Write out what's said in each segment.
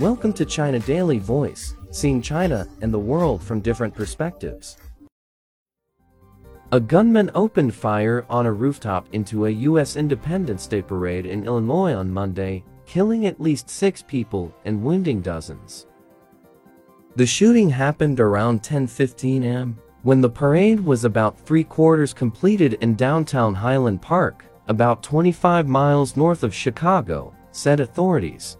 Welcome to China Daily Voice, seeing China and the world from different perspectives. A gunman opened fire on a rooftop into a U.S. Independence Day parade in Illinois on Monday, killing at least six people and wounding dozens. The shooting happened around 10:15 am, when the parade was about three-quarters completed in downtown Highland Park, about 25 miles north of Chicago, said authorities.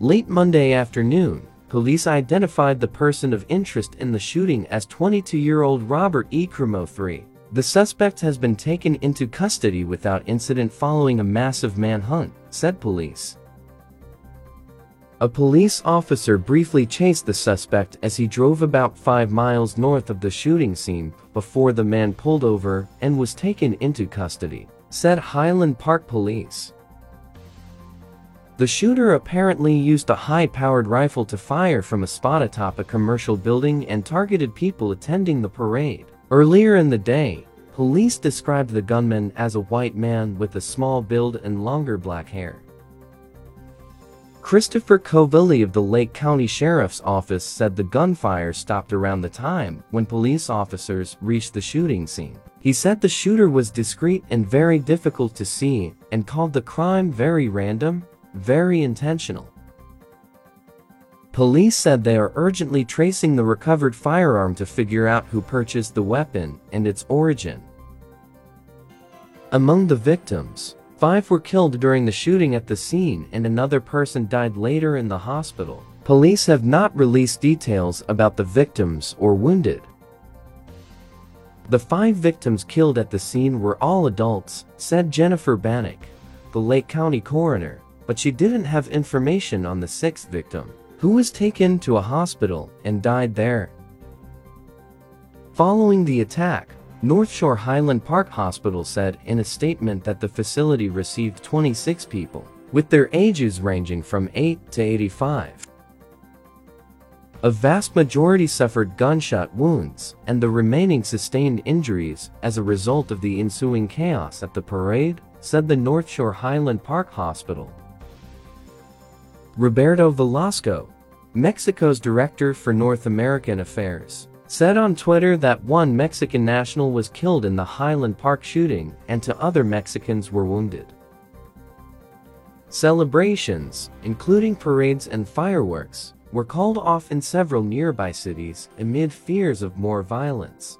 Late Monday afternoon, police identified the person of interest in the shooting as 22-year-old Robert E. Crimo III. The suspect has been taken into custody without incident following a massive manhunt, said police. A police officer briefly chased the suspect as he drove about five miles north of the shooting scene before the man pulled over and was taken into custody, said Highland Park Police. The shooter apparently used a high-powered rifle to fire from a spot atop a commercial building and targeted people attending the parade. Earlier in the day, police described the gunman as a white man with a small build and longer black hair. Christopher Covelli of the Lake County Sheriff's Office said the gunfire stopped around the time when police officers reached the shooting scene. He said the shooter was discreet and very difficult to see and called the crime very random, very intentional. Police said they are urgently tracing the recovered firearm to figure out who purchased the weapon and its origin. Among the victims, Five were killed during the shooting at the scene and another person died later in the hospital. Police have not released details about the victims or wounded. The five victims killed at the scene were all adults, said Jennifer Banek, the Lake County coroner, but she didn't have information on the sixth victim, who was taken to a hospital and died there. Following the attack, North Shore Highland Park Hospital said in a statement that the facility received 26 people, with their ages ranging from 8 to 85. A vast majority suffered gunshot wounds, and the remaining sustained injuries as a result of the ensuing chaos at the parade, said the North Shore Highland Park Hospital. Roberto Velasco, Mexico's Director for North American Affairs, said on Twitter that one Mexican national was killed in the Highland Park shooting and two other Mexicans were wounded. Celebrations, including parades and fireworks, were called off in several nearby cities amid fears of more violence.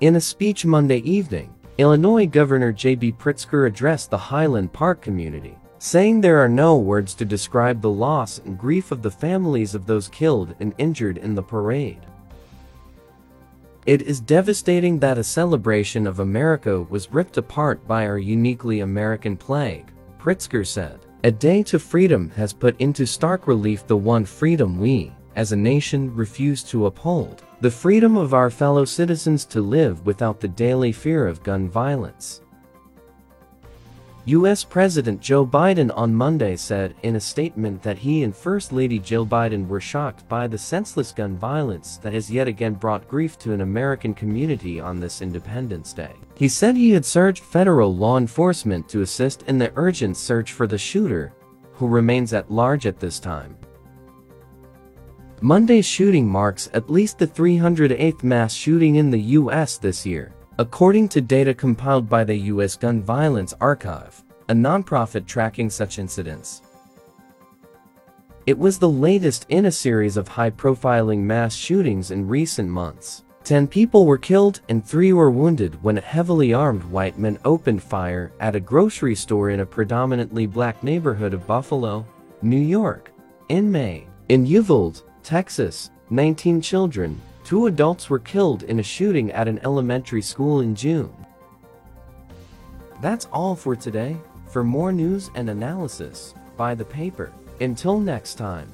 In a speech Monday evening, Illinois Governor J.B. Pritzker addressed the Highland Park community saying there are no words to describe the loss and grief of the families of those killed and injured in the parade. It is devastating that a celebration of America was ripped apart by our uniquely American plague, Pritzker said. A Day to Freedom has put into stark relief the one freedom we, as a nation, refuse to uphold the freedom of our fellow citizens to live without the daily fear of gun violence. U.S. President Joe Biden on Monday said in a statement that he and First Lady Jill Biden were shocked by the senseless gun violence that has yet again brought grief to an American community on this Independence Day. He said he had urged federal law enforcement to assist in the urgent search for the shooter, who remains at large at this time. Monday's shooting marks at least the 308th mass shooting in the U.S. this year. According to data compiled by the U.S. Gun Violence Archive, a nonprofit tracking such incidents. It was the latest in a series of high-profiling mass shootings in recent months. Ten people were killed and three were wounded when a heavily armed white man opened fire at a grocery store in a predominantly black neighborhood of Buffalo, New York, in May. In Uvalde, Texas, 19 children, Two adults were killed in a shooting at an elementary school in June. That's all for today. For more news and analysis, buy the paper. Until next time.